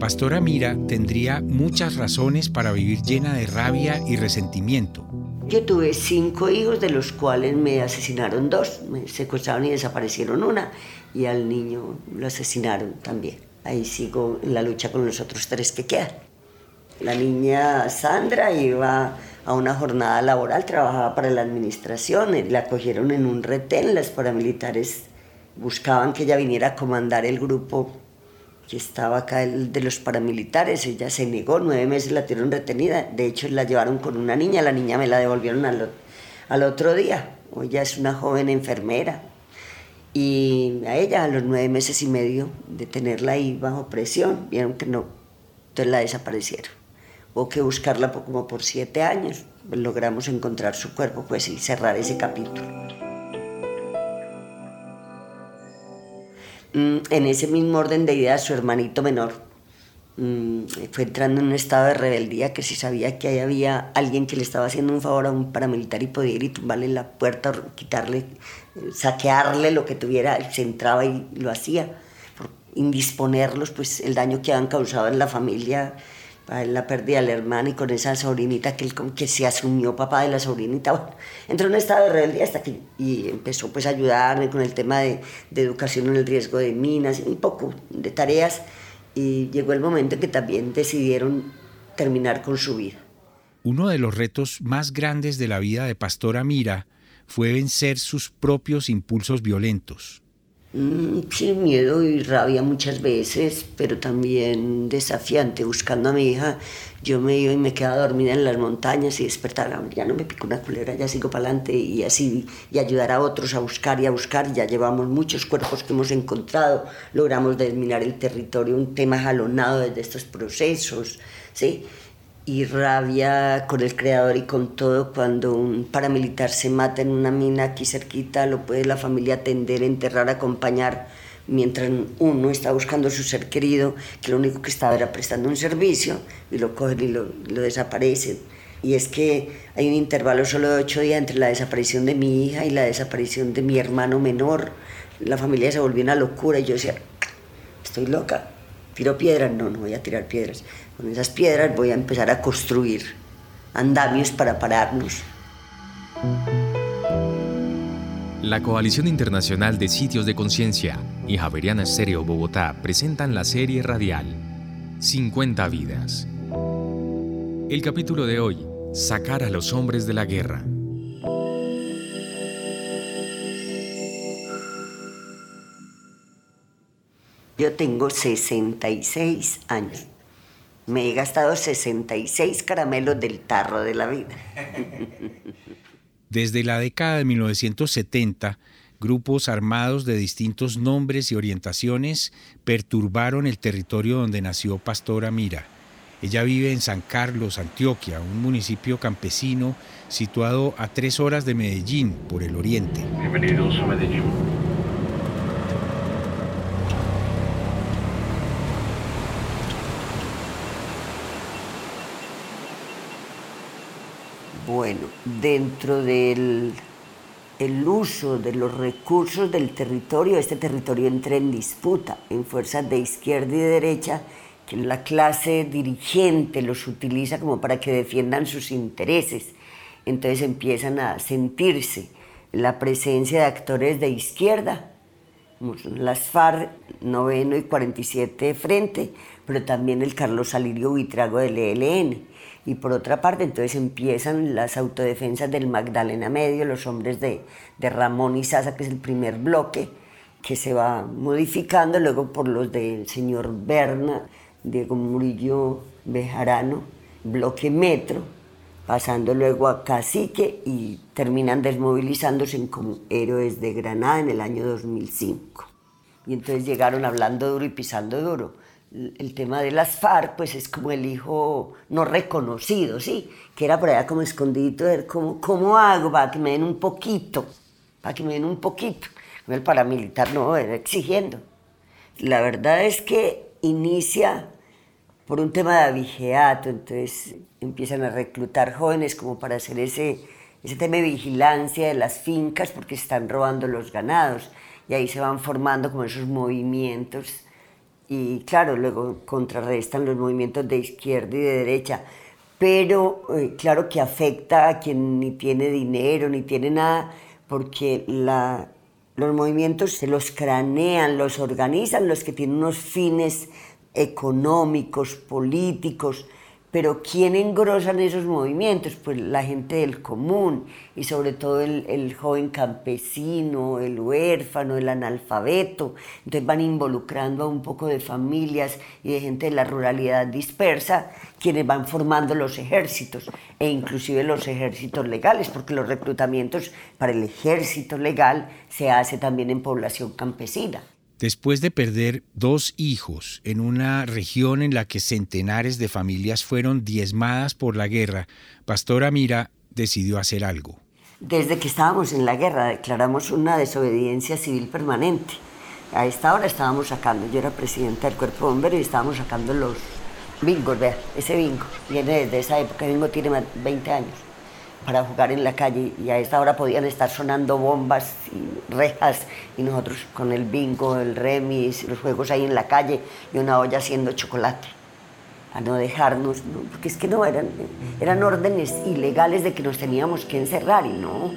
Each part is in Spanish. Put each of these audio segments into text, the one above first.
Pastora Mira tendría muchas razones para vivir llena de rabia y resentimiento. Yo tuve cinco hijos, de los cuales me asesinaron dos, me secuestraron y desaparecieron una, y al niño lo asesinaron también. Ahí sigo en la lucha con los otros tres que quedan. La niña Sandra iba a una jornada laboral, trabajaba para la administración, y la cogieron en un retén, las paramilitares buscaban que ella viniera a comandar el grupo que estaba acá el de los paramilitares, ella se negó, nueve meses la tuvieron retenida, de hecho la llevaron con una niña, la niña me la devolvieron al, otro día, ella es una joven enfermera, y a ella a los nueve meses y medio de tenerla ahí bajo presión, vieron que no, entonces la desaparecieron. Hubo que buscarla como por siete años, logramos encontrar su cuerpo pues y cerrar ese capítulo. En ese mismo orden de ideas, su hermanito menor mm, fue entrando en un estado de rebeldía que si sabía que ahí había alguien que le estaba haciendo un favor a un paramilitar y podía ir y tumbarle la puerta, quitarle, saquearle lo que tuviera, se entraba y lo hacía. Por indisponerlos, pues el daño que habían causado en la familia la pérdida del hermano y con esa sobrinita que él que se asumió papá de la sobrinita. Bueno, entró en un estado de rebeldía hasta que y empezó pues a ayudarme con el tema de, de educación en el riesgo de minas, un poco de tareas y llegó el momento en que también decidieron terminar con su vida. Uno de los retos más grandes de la vida de Pastora Mira fue vencer sus propios impulsos violentos. Mm, sí, miedo y rabia muchas veces, pero también desafiante. Buscando a mi hija, yo me iba y me quedaba dormida en las montañas y despertaba, ya no me pico una culera, ya sigo para adelante y así, y ayudar a otros a buscar y a buscar. Ya llevamos muchos cuerpos que hemos encontrado, logramos desminar el territorio, un tema jalonado desde estos procesos, ¿sí? Y rabia con el creador y con todo cuando un paramilitar se mata en una mina aquí cerquita, lo puede la familia atender, enterrar, acompañar, mientras uno está buscando a su ser querido, que lo único que estaba era prestando un servicio, y lo cogen y lo, lo desaparecen. Y es que hay un intervalo solo de ocho días entre la desaparición de mi hija y la desaparición de mi hermano menor. La familia se volvió una locura y yo decía, estoy loca, tiro piedras, no, no voy a tirar piedras con esas piedras voy a empezar a construir andamios para pararnos. La Coalición Internacional de Sitios de Conciencia y Javeriana Estéreo Bogotá presentan la serie radial 50 vidas. El capítulo de hoy, Sacar a los hombres de la guerra. Yo tengo 66 años me he gastado 66 caramelos del tarro de la vida. Desde la década de 1970, grupos armados de distintos nombres y orientaciones perturbaron el territorio donde nació Pastora Mira. Ella vive en San Carlos, Antioquia, un municipio campesino situado a tres horas de Medellín, por el oriente. Bienvenidos a Medellín. Bueno, dentro del el uso de los recursos del territorio, este territorio entra en disputa en fuerzas de izquierda y derecha, que la clase dirigente los utiliza como para que defiendan sus intereses. Entonces empiezan a sentirse la presencia de actores de izquierda, las FARC, noveno y 47 frente, pero también el Carlos Alirio Buitrago del ELN y por otra parte, entonces empiezan las autodefensas del Magdalena Medio, los hombres de, de Ramón y Sasa, que es el primer bloque, que se va modificando, luego por los del señor Berna, Diego Murillo Bejarano, bloque Metro, pasando luego a Cacique y terminan desmovilizándose como héroes de Granada en el año 2005. Y entonces llegaron hablando duro y pisando duro el tema de las FARC, pues es como el hijo no reconocido, ¿sí? Que era por allá como escondidito, ver cómo, cómo hago para que me den un poquito, para que me den un poquito. El paramilitar no, era exigiendo. La verdad es que inicia por un tema de abigeato, entonces empiezan a reclutar jóvenes como para hacer ese, ese tema de vigilancia de las fincas porque están robando los ganados. Y ahí se van formando como esos movimientos. Y claro, luego contrarrestan los movimientos de izquierda y de derecha, pero eh, claro que afecta a quien ni tiene dinero ni tiene nada, porque la, los movimientos se los cranean, los organizan los que tienen unos fines económicos, políticos, pero ¿quién engrosan esos movimientos? Pues la gente del común y sobre todo el, joven campesino, el huérfano, el analfabeto. Entonces van involucrando a un poco de familias y de gente de la ruralidad dispersa, quienes van formando los ejércitos e inclusive los ejércitos legales, porque los reclutamientos para el ejército legal se hace también en población campesina. Después de perder dos hijos en una región en la que centenares de familias fueron diezmadas por la guerra, Pastora Mira decidió hacer algo. Desde que estábamos en la guerra declaramos una desobediencia civil permanente. A esta hora estábamos sacando, yo era presidenta del cuerpo bombero y estábamos sacando los bingos, vea, ese bingo, viene desde esa época, el bingo tiene 20 años para jugar en la calle y a esta hora podían estar sonando bombas y rejas y nosotros con el bingo, el remis, los juegos ahí en la calle y una olla haciendo chocolate a no dejarnos, porque es que no eran, eran órdenes ilegales de que nos teníamos que encerrar y no.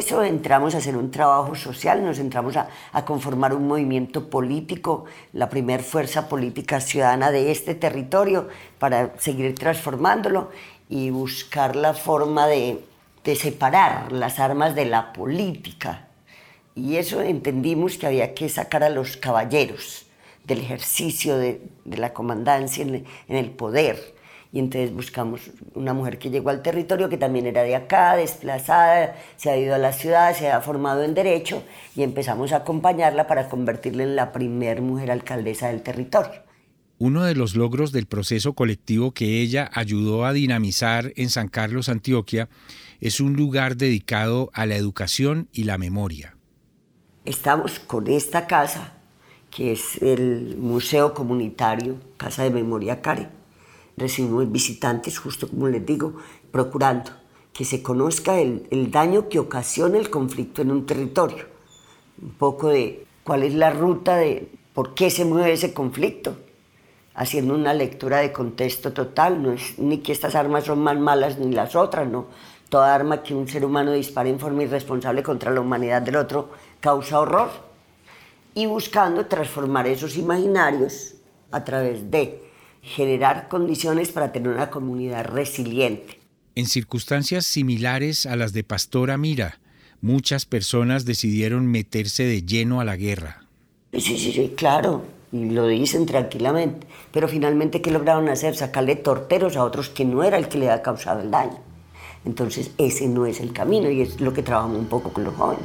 Eso entramos a hacer un trabajo social, nos entramos a, conformar un movimiento político, la primer fuerza política ciudadana de este territorio, para seguir transformándolo y buscar la forma de, separar las armas de la política. Y eso entendimos que había que sacar a los caballeros del ejercicio de, la comandancia en el poder y entonces buscamos una mujer que llegó al territorio, que también era de acá, desplazada, se ha ido a la ciudad, se ha formado en derecho y empezamos a acompañarla para convertirla en la primer mujer alcaldesa del territorio. Uno de los logros del proceso colectivo que ella ayudó a dinamizar en San Carlos, Antioquia, es un lugar dedicado a la educación y la memoria. Estamos con esta casa, que es el Museo Comunitario, Casa de Memoria Care recibimos visitantes, justo como les digo, procurando que se conozca el, el, daño que ocasiona el conflicto en un territorio, un poco de cuál es la ruta de por qué se mueve ese conflicto, haciendo una lectura de contexto total, no es ni que estas armas son más malas ni las otras, no. Toda arma que un ser humano dispare en forma irresponsable contra la humanidad del otro causa horror. Y buscando transformar esos imaginarios a través de generar condiciones para tener una comunidad resiliente. En circunstancias similares a las de Pastora Mira, muchas personas decidieron meterse de lleno a la guerra. Sí, sí, sí, claro, y lo dicen tranquilamente, pero finalmente ¿qué lograron hacer? Sacarle torteros a otros que no era el que le había causado el daño. Entonces ese no es el camino y es lo que trabajamos un poco con los jóvenes.